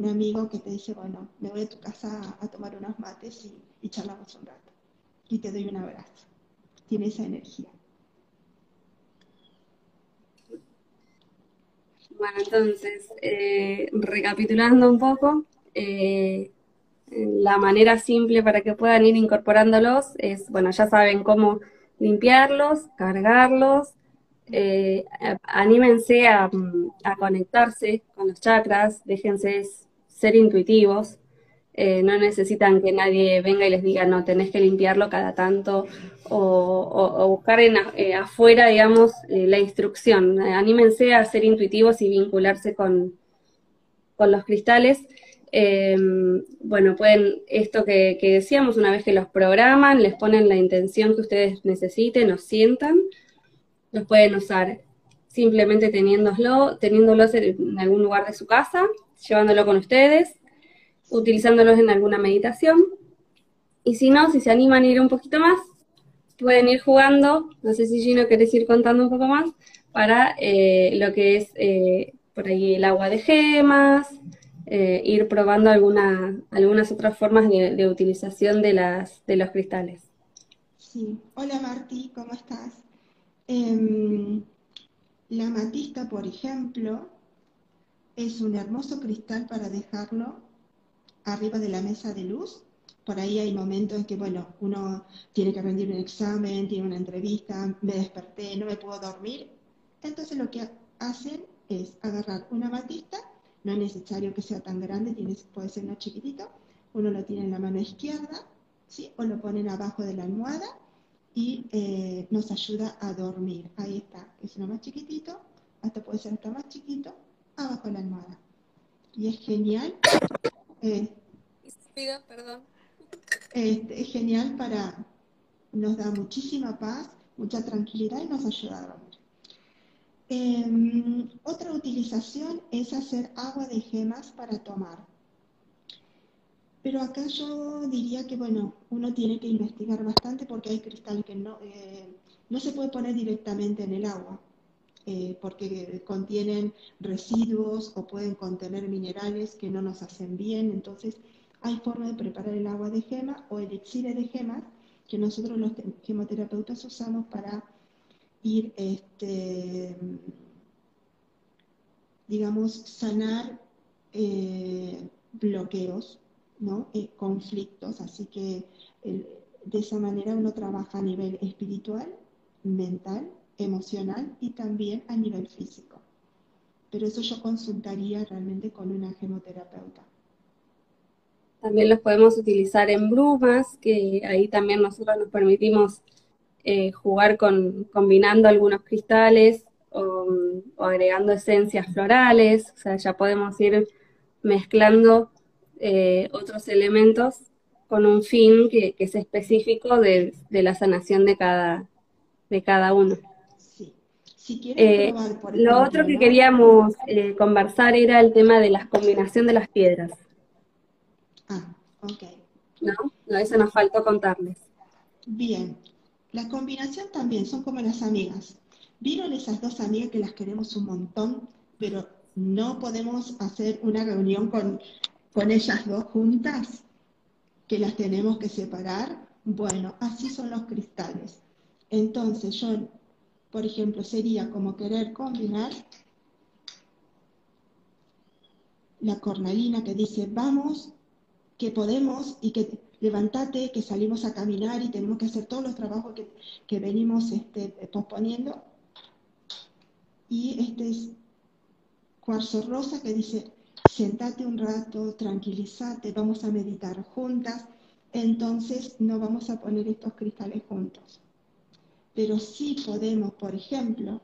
amigo que te dice, bueno, me voy a tu casa a, tomar unos mates y, charlamos un rato. Y te doy un abrazo. Tiene esa energía. Bueno, entonces, eh, recapitulando un poco, eh, la manera simple para que puedan ir incorporándolos es, bueno, ya saben cómo limpiarlos, cargarlos, eh, anímense a, conectarse con los chakras, déjense ser intuitivos, eh, no necesitan que nadie venga y les diga, no, tenés que limpiarlo cada tanto, o, buscar en, eh, afuera, digamos, la instrucción. anímense a ser intuitivos y vincularse con, con los cristales. Em, bueno, pueden, esto que, decíamos, una vez que los programan, les ponen la intención que ustedes necesiten o sientan, los pueden usar simplemente teniéndolo, teniéndolos en algún lugar de su casa, llevándolo con ustedes, utilizándolos en alguna meditación. Y si no, si se animan a ir un poquito más, pueden ir jugando, no sé si Gino querés ir contando un poco más, para eh, lo que es eh, por ahí el agua de gemas, eh, ir probando alguna, algunas otras formas de, utilización de, las, de los cristales. Sí, hola Marti, ¿cómo estás? Em, la matista, por ejemplo, es un hermoso cristal para dejarlo arriba de la mesa de luz. Por ahí hay momentos en que, bueno, uno tiene que rendir un examen, tiene una entrevista, me desperté, no me puedo dormir. Entonces lo que hacen es agarrar una matista, no es necesario que sea tan grande, puede ser una chiquitito, uno lo tiene en la mano izquierda, ¿sí? o lo ponen abajo de la almohada y eh, nos ayuda a dormir. Ahí está, es uno más chiquitito, hasta puede ser hasta más chiquito, abajo de la almohada. Y es genial. Eh, perdón. Este, es genial para, nos da muchísima paz, mucha tranquilidad y nos ayuda a dormir. Em, otra utilización es hacer agua de gemas para tomar. Pero acá yo diría que, bueno, uno tiene que investigar bastante porque hay cristales que no, eh, no se puede poner directamente en el agua, eh, porque contienen residuos o pueden contener minerales que no nos hacen bien. Entonces, hay forma de preparar el agua de gema o elixir de gemas que nosotros los gemoterapeutas usamos para ir, este, digamos, sanar eh, bloqueos ¿no? Eh, conflictos, así que de esa manera uno trabaja a nivel espiritual, mental, emocional y también a nivel físico. Pero eso yo consultaría realmente con una gemoterapeuta. También los podemos utilizar en brumas, que ahí también nosotros nos permitimos eh, jugar con combinando algunos cristales o, o, agregando esencias florales, o sea, ya podemos ir mezclando eh, otros elementos con un fin que, es específico de, la sanación de cada, de cada uno. Eh, lo otro que queríamos conversar era el tema de la combinación de las piedras. Ah, ok. ¿No? no, eso nos faltó contarles. Bien, la combinación también son como las amigas. ¿Vieron esas dos amigas que las queremos un montón, pero no podemos hacer una reunión con con ellas dos juntas, que las tenemos que separar, bueno, así son los cristales. Entonces yo, por ejemplo, sería como querer combinar la cornalina que dice, vamos, que podemos y que levantate, que salimos a caminar y tenemos que hacer todos los trabajos que, venimos este, posponiendo. Y este es cuarzo rosa que dice, sentate un rato, tranquilízate, vamos a meditar juntas, entonces no vamos a poner estos cristales juntos. Pero sí podemos, por ejemplo,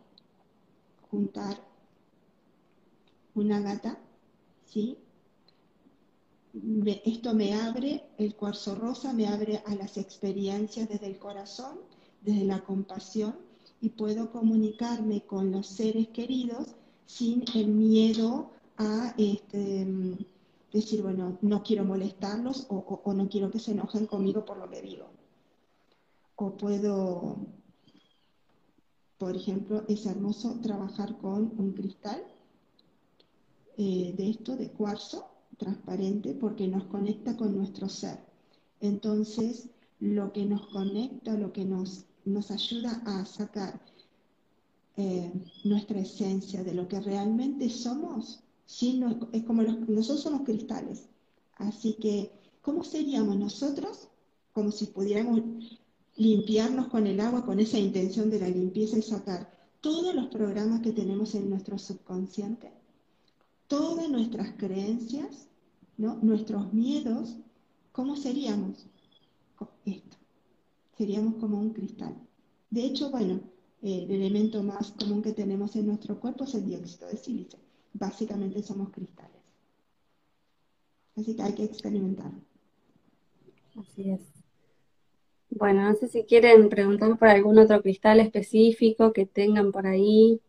juntar una gata, ¿sí? Esto me abre, el cuarzo rosa me abre a las experiencias desde el corazón, desde la compasión, y puedo comunicarme con los seres queridos sin el miedo a este, decir, bueno, no quiero molestarlos o, no quiero que se enojen conmigo por lo que digo. O puedo, por ejemplo, es hermoso trabajar con un cristal eh, de esto, de cuarzo, transparente, porque nos conecta con nuestro ser. Entonces, lo que nos conecta, lo que nos, nos ayuda a sacar eh, nuestra esencia de lo que realmente somos, es como nosotros somos cristales. Así que, ¿cómo seríamos nosotros? Como si pudiéramos limpiarnos con el agua, con esa intención de la limpieza y sacar todos los programas que tenemos en nuestro subconsciente, todas nuestras creencias, nuestros miedos, ¿cómo seríamos? Esto. Seríamos como un cristal. De hecho, bueno, el elemento más común que tenemos en nuestro cuerpo es el dióxido de silicio básicamente somos cristales. Así que hay que experimentar. Así es. Bueno, no sé si quieren preguntar por algún otro cristal específico que tengan por ahí.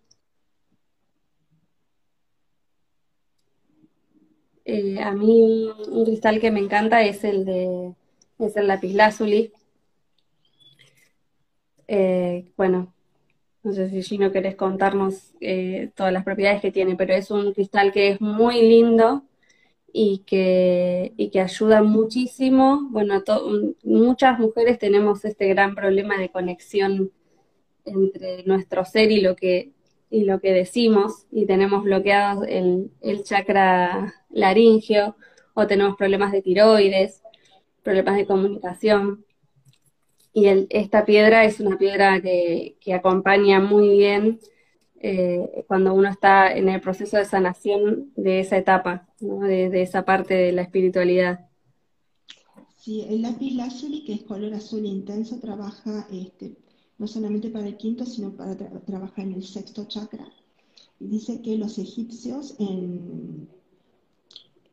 Eh, a mí un cristal que me encanta es el de es el. Eh, bueno, no sé si Gino querés contarnos eh, todas las propiedades que tiene, pero es un cristal que es muy lindo y que, y que ayuda muchísimo. Bueno, muchas mujeres tenemos este gran problema de conexión entre nuestro ser y lo que, y lo que decimos, y tenemos bloqueados el, el chakra laringio, o tenemos problemas de tiroides, problemas de comunicación. Y esta piedra es una piedra que, que acompaña muy bien eh, cuando uno está en el proceso de sanación de esa etapa, de, esa parte de la espiritualidad. Sí, el lápiz lazuli, que es color azul intenso, trabaja este, no solamente para el quinto, sino para trabajar en el sexto chakra. Y dice que los egipcios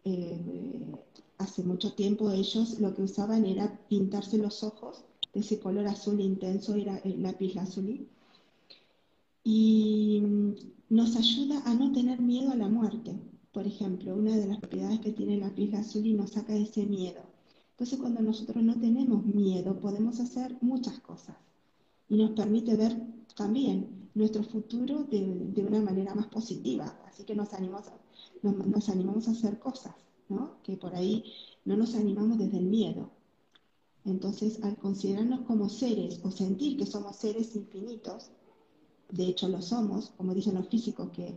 eh, hace mucho tiempo ellos lo que usaban era pintarse los ojos de ese color azul intenso, era el lápiz lazuli y nos ayuda a no tener miedo a la muerte. Por ejemplo, una de las propiedades que tiene la piel azul y nos saca ese miedo. Entonces, cuando nosotros no tenemos miedo, podemos hacer muchas cosas y nos permite ver también nuestro futuro de, una manera más positiva. Así que nos animamos, a, nos, animamos a hacer cosas, ¿no? que por ahí no nos animamos desde el miedo. Entonces, al considerarnos como seres o sentir que somos seres infinitos, de hecho lo somos, como dicen los físicos, que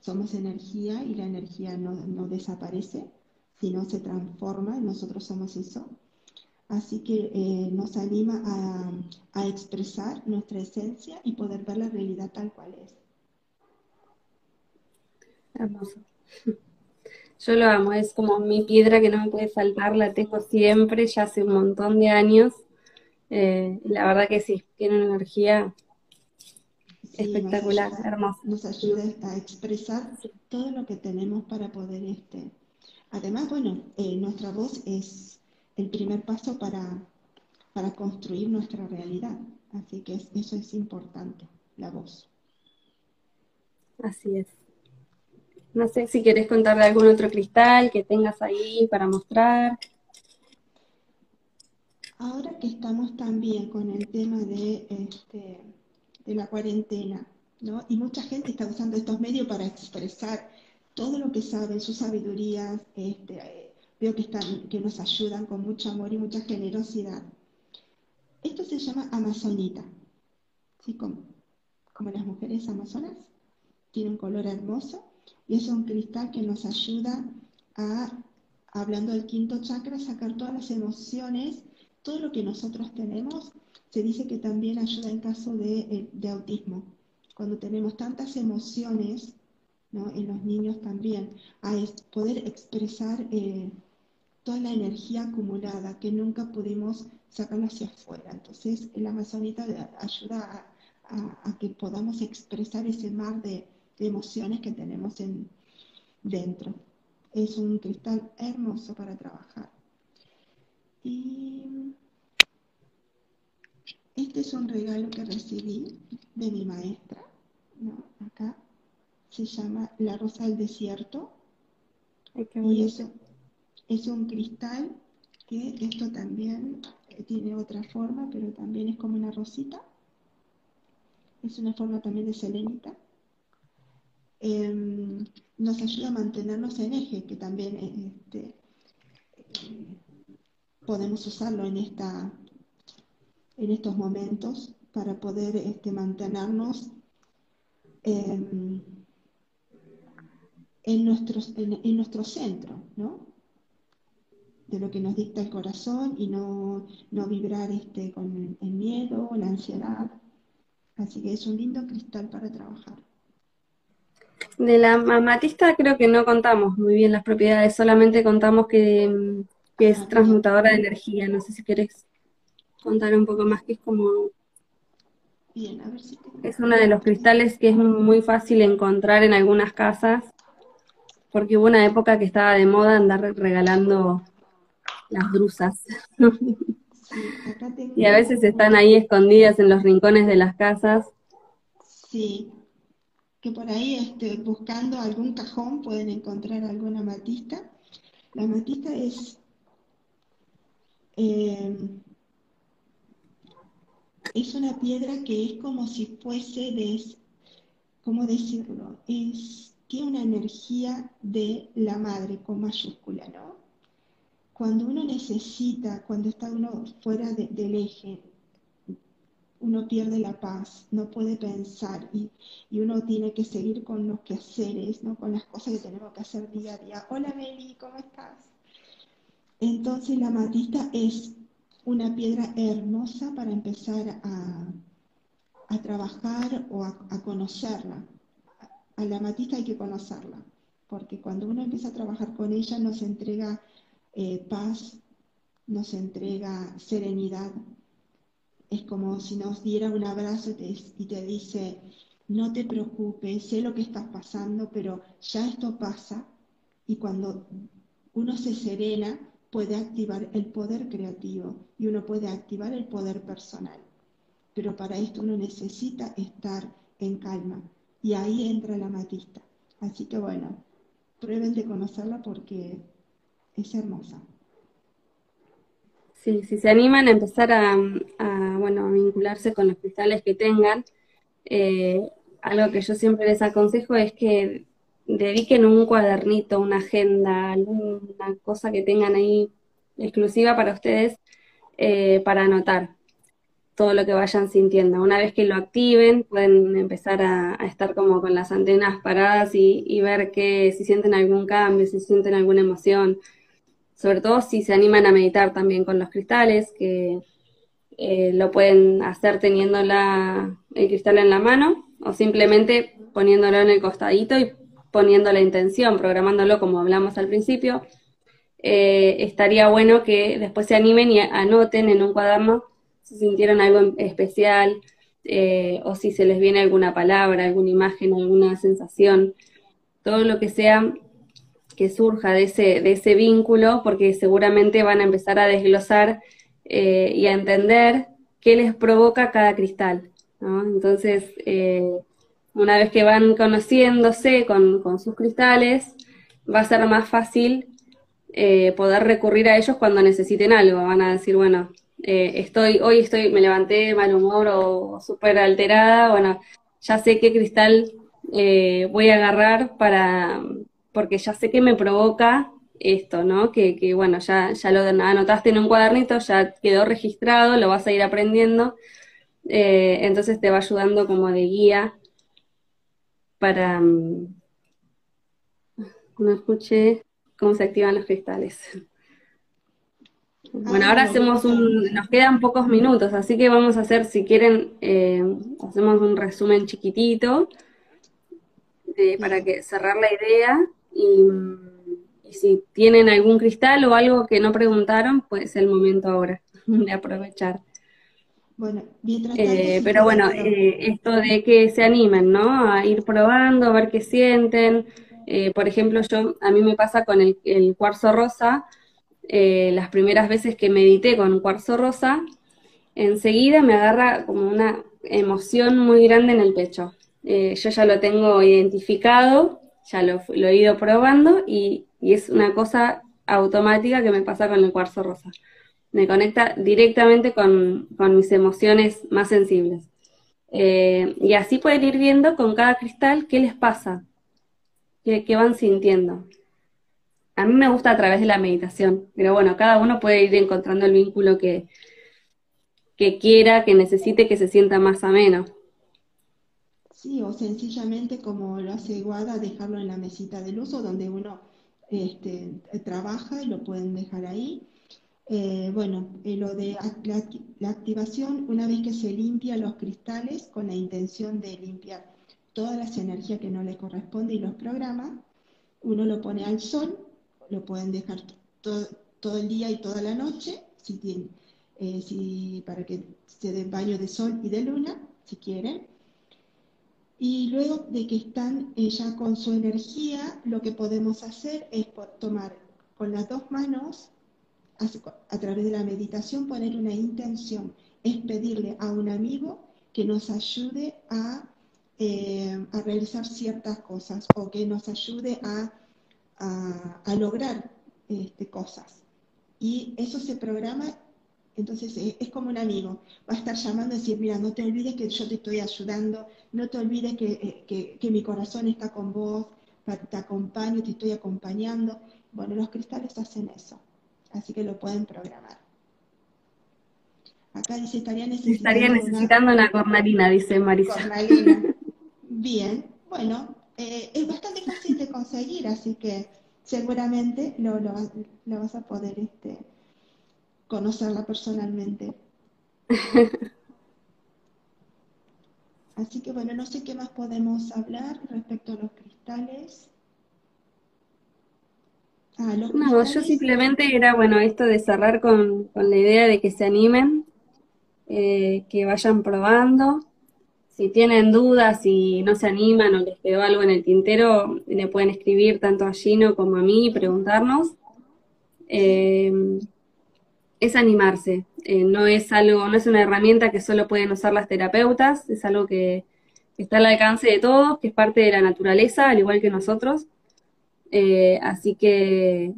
somos energía y la energía no, desaparece, sino se transforma, nosotros somos eso. Así que eh, nos anima a, expresar nuestra esencia y poder ver la realidad tal cual es. Hermoso. Yo lo amo, es como mi piedra que no me puede faltar, la tengo siempre, ya hace un montón de años. Eh, la verdad que sí, tiene una energía Espectacular, hermoso. Nos ayuda a expresar todo lo que tenemos para poder, este, además, bueno, eh, nuestra voz es el primer paso para, para construir nuestra realidad, así que eso es importante, la voz. Así es. No sé si quieres contar de algún otro cristal que tengas ahí para mostrar. Ahora que estamos también con el tema de este, de la cuarentena, ¿no? Y mucha gente está usando estos medios para expresar todo lo que saben, sus sabidurías, este, veo que, están, que nos ayudan con mucho amor y mucha generosidad. Esto se llama amazonita, ¿sí? como, como las mujeres amazonas, tiene un color hermoso y es un cristal que nos ayuda a, hablando del quinto chakra, sacar todas las emociones, todo lo que nosotros tenemos se dice que también ayuda en caso de, eh, autismo. Cuando tenemos tantas emociones, en los niños también, a poder expresar eh, toda la energía acumulada que nunca pudimos sacarla hacia afuera. Entonces, el amazonita ayuda a, que podamos expresar ese mar de, emociones que tenemos en, dentro. Es un cristal hermoso para trabajar. Y este es un regalo que recibí de mi maestra, ¿no? Acá se llama La Rosa del Desierto. y eso es un cristal que esto también eh, tiene otra forma, pero también es como una rosita. Es una forma también de selenita. Em, nos ayuda a mantenernos en eje, que también este, eh, podemos usarlo en esta en estos momentos para poder este, mantenernos em, en, nuestros, en, nuestro centro, ¿no? De lo que nos dicta el corazón y no, vibrar este, con el miedo, la ansiedad. Así que es un lindo cristal para trabajar. De la amatista creo que no contamos muy bien las propiedades, solamente contamos que, que es ah, transmutadora de energía. No sé si querés contar un poco más, que es como... Es uno de los cristales que es muy fácil encontrar en algunas casas, porque hubo una época que estaba de moda andar regalando las drusas. y a veces están ahí escondidas en los rincones de las casas. Sí, que por ahí este, buscando algún cajón pueden encontrar alguna amatista. La amatista es eh, es una piedra que es como si fuese de, ¿cómo decirlo? Es, tiene una energía de la madre con mayúscula, ¿no? Cuando uno necesita, cuando está uno fuera del eje, uno pierde la paz, no puede pensar y, uno tiene que seguir con los quehaceres, ¿no? con las cosas que tenemos que hacer día a día. Hola Meli, ¿cómo estás? Entonces la matista es una piedra hermosa para empezar a, trabajar o a, conocerla. A la matista hay que conocerla, porque cuando uno empieza a trabajar con ella nos entrega eh, paz, nos entrega serenidad, es como si nos diera un abrazo y te, dice, no te preocupes, sé lo que estás pasando, pero ya esto pasa y cuando uno se serena puede activar el poder creativo y uno puede activar el poder personal. Pero para esto uno necesita estar en calma y ahí entra la matista. Así que bueno, prueben de conocerla porque es hermosa. Sí, si se animan a empezar a, bueno, a vincularse con los cristales que tengan, eh, algo que yo siempre les aconsejo es que dediquen un cuadernito, una agenda, alguna cosa que tengan ahí exclusiva para ustedes eh, para anotar todo lo que vayan sintiendo. Una vez que lo activen, pueden empezar a, estar como con las antenas paradas y, y, ver que si sienten algún cambio, si sienten alguna emoción, sobre todo si se animan a meditar también con los cristales, que eh, lo pueden hacer teniendo el cristal en la mano o simplemente poniéndolo en el costadito y poniendo la intención, programándolo como hablamos al principio. Eh, estaría bueno que después se animen y anoten en un cuaderno si sintieron algo especial eh, o si se les viene alguna palabra, alguna imagen, alguna sensación, todo lo que sea que surja de ese, de ese vínculo, porque seguramente van a empezar a desglosar eh, y a entender qué les provoca cada cristal. Entonces, eh, una vez que van conociéndose con, sus cristales, va a ser más fácil eh, poder recurrir a ellos cuando necesiten algo. Van a decir, bueno, estoy, hoy estoy, me levanté mal humor o súper alterada, bueno, ya sé qué cristal voy a agarrar para, porque ya sé que me provoca esto, ¿no? Que, que bueno, ya, ya lo anotaste en un cuadernito, ya quedó registrado, lo vas a ir aprendiendo, eh, entonces te va ayudando como de guía para... Mm, no escuché cómo se activan los cristales. Bueno, ahora hacemos un, nos quedan pocos minutos, así que vamos a hacer, si quieren, eh, hacemos un resumen chiquitito eh, para que cerrar la idea y, si tienen algún cristal o algo que no preguntaron, pues es el momento ahora de aprovechar. Bueno, eh, pero bueno, eh, esto de que se animen, ¿no? A ir probando, a ver qué sienten. Eh, por ejemplo, yo a mí me pasa con el, cuarzo rosa, las primeras veces que medité con cuarzo rosa, enseguida me agarra como una emoción muy grande en el pecho. yo ya lo tengo identificado ya lo, he ido probando y, es una cosa automática que me pasa con el cuarzo rosa. Me conecta directamente con, mis emociones más sensibles. Eh, y así pueden ir viendo con cada cristal qué les pasa, qué, van sintiendo. A mí me gusta a través de la meditación, pero bueno, cada uno puede ir encontrando el vínculo que, que quiera, que necesite, que se sienta más ameno. Sí, o sencillamente como lo hace Guada, dejarlo en la mesita del uso donde uno este, trabaja y lo pueden dejar ahí. Eh, bueno, eh, lo de la, activación, una vez que se limpia los cristales con la intención de limpiar todas las energías que no le corresponden y los programa, uno lo pone al sol, lo pueden dejar todo, el día y toda la noche, si tienen, eh, si, para que se den baño de sol y de luna, si quieren. Y luego de que están ya con su energía, lo que podemos hacer es tomar con las dos manos, a través de la meditación, poner una intención, es pedirle a un amigo que nos ayude a, eh, realizar ciertas cosas o que nos ayude a, lograr este, cosas. Y eso se programa entonces eh, es como un amigo, va a estar llamando y decir, mira, no te olvides que yo te estoy ayudando, no te olvides que, eh, mi corazón está con vos, te acompaño, te estoy acompañando. Bueno, los cristales hacen eso, así que lo pueden programar. Acá dice, estaría necesitando, estaría necesitando una, cornalina, dice Marisa. Cornalina. Bien, bueno, eh, es bastante fácil de conseguir, así que seguramente lo, lo, vas a poder este, conocerla personalmente. Así que bueno, no sé qué más podemos hablar respecto a los cristales. Ah, no, yo simplemente era, bueno, esto de cerrar con, la idea de que se animen, eh, que vayan probando. Si tienen dudas, si no se animan o les quedó algo en el tintero, le pueden escribir tanto a Gino como a mí y preguntarnos. Eh, es animarse, eh, no es algo, no es una herramienta que solo pueden usar las terapeutas, es algo que, está al alcance de todos, que es parte de la naturaleza, al igual que nosotros. Eh, así que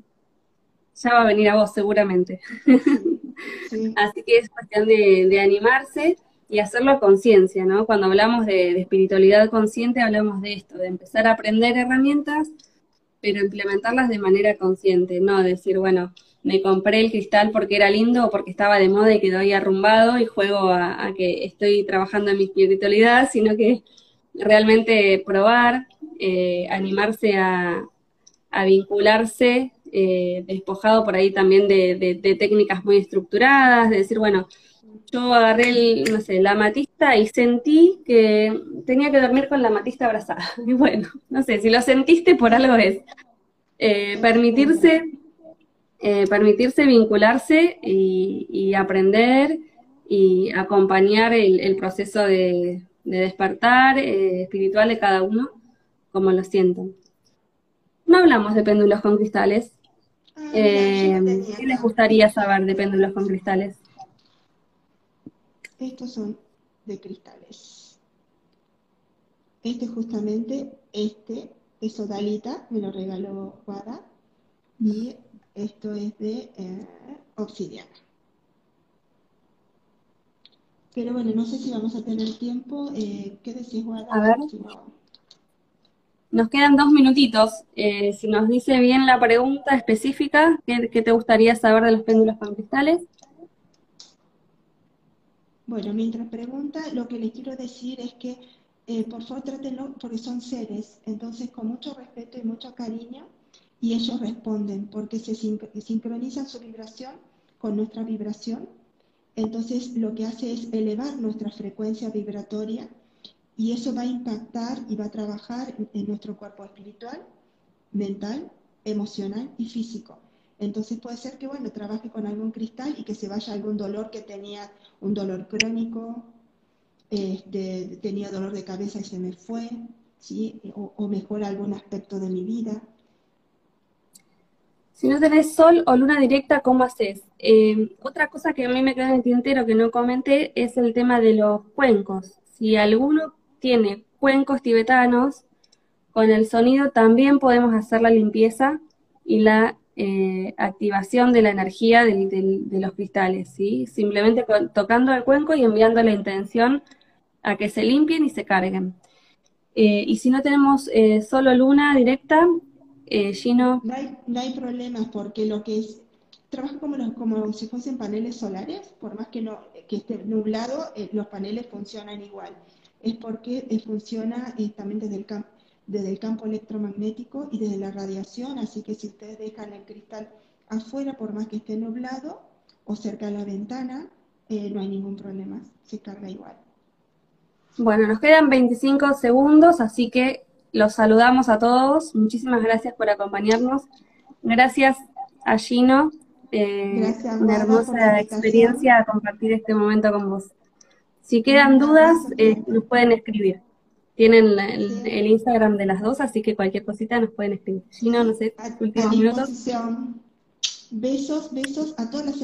ya va a venir a vos seguramente. así que es cuestión de, animarse y hacerlo a conciencia, ¿no? Cuando hablamos de, de espiritualidad consciente, hablamos de esto, de empezar a aprender herramientas, pero implementarlas de manera consciente, no decir, bueno, me compré el cristal porque era lindo o porque estaba de moda y quedó ahí arrumbado y juego a, que estoy trabajando en mi espiritualidad, sino que realmente probar, eh, animarse a, vincularse, eh, despojado por ahí también de, técnicas muy estructuradas, de decir, bueno, yo agarré el, no sé, la matista y sentí que tenía que dormir con la matista abrazada. Y bueno, no sé, si lo sentiste por algo es. Eh, permitirse eh, permitirse vincularse y, aprender y acompañar el, proceso de, despertar eh, espiritual de cada uno como lo sientan. No hablamos de péndulos con cristales. Ah, eh, ¿Qué les gustaría saber de péndulos con cristales? Estos son de cristales. Este justamente, este es Odalita, me lo regaló Guada. Y esto es de eh, obsidiana. Pero bueno, no sé si vamos a tener tiempo. Eh, ¿Qué decís, Guada? A ver. Nos quedan dos minutitos. Eh, si nos dice bien la pregunta específica, ¿qué, te gustaría saber de los péndulos con cristales? Bueno, mientras pregunta, lo que les quiero decir es que por favor trátenlo porque son seres, entonces con mucho respeto y mucho cariño, y ellos responden porque se sincronizan su vibración con nuestra vibración. Entonces lo que hace es elevar nuestra frecuencia vibratoria y eso va a impactar y va a trabajar en nuestro cuerpo espiritual, mental, emocional y físico. Entonces puede ser que, bueno, trabaje con algún cristal y que se vaya algún dolor que tenía, un dolor crónico, este, tenía dolor de cabeza y se me fue, ¿sí? o, o algún aspecto de mi vida. Si no tenés sol o luna directa, ¿cómo haces? Eh, otra cosa que a mí me queda en el tintero que no comenté es el tema de los cuencos. Si alguno tiene cuencos tibetanos, con el sonido también podemos hacer la limpieza y la eh, activación de la energía de los cristales, ¿sí? Simplemente tocando el cuenco y enviando la intención a que se limpien y se carguen. Eh, y si no tenemos solo luna directa, eh, Gino. No hay, no hay problemas porque lo que es, trabaja como, como si fuesen paneles solares, por más que, no, que esté nublado, eh, los paneles funcionan igual. Es porque eh, funciona también desde el, desde el campo electromagnético y desde la radiación, así que si ustedes dejan el cristal afuera, por más que esté nublado o cerca de la ventana, no hay ningún problema, se carga igual. Bueno, nos quedan 25 segundos, así que los saludamos a todos. Muchísimas gracias por acompañarnos. Gracias a Gino. Eh, una hermosa experiencia compartir este momento con vos. Si quedan dudas, eh, nos pueden escribir. Tienen el, Instagram de las dos, así que cualquier cosita nos pueden escribir. Gino, no sé, últimos minutos. Besos, besos a todas las